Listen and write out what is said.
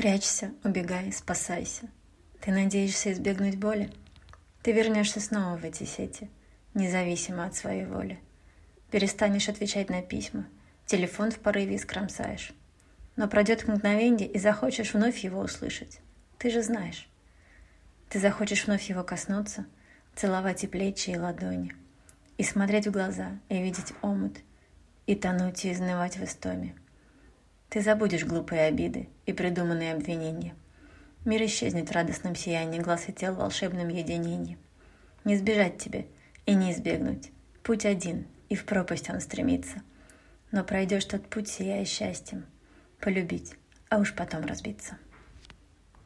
Прячься, убегай, спасайся. Ты надеешься избегнуть боли? Ты вернешься снова в эти сети, независимо от своей воли. Перестанешь отвечать на письма, телефон в порыве скромсаешь. Но пройдет мгновенье, и захочешь вновь его услышать. Ты же знаешь. Ты захочешь вновь его коснуться, целовать и плечи, и ладони, и смотреть в глаза, и видеть омут, и тонуть, и изнывать в истоме. Ты забудешь глупые обиды и придуманные обвинения. Мир исчезнет в радостном сиянии глаз и тел в волшебном единении. Не сбежать тебе и не избегнуть. Путь один, и в пропасть он стремится. Но пройдешь тот путь, сияя счастьем. Полюбить, а уж потом разбиться.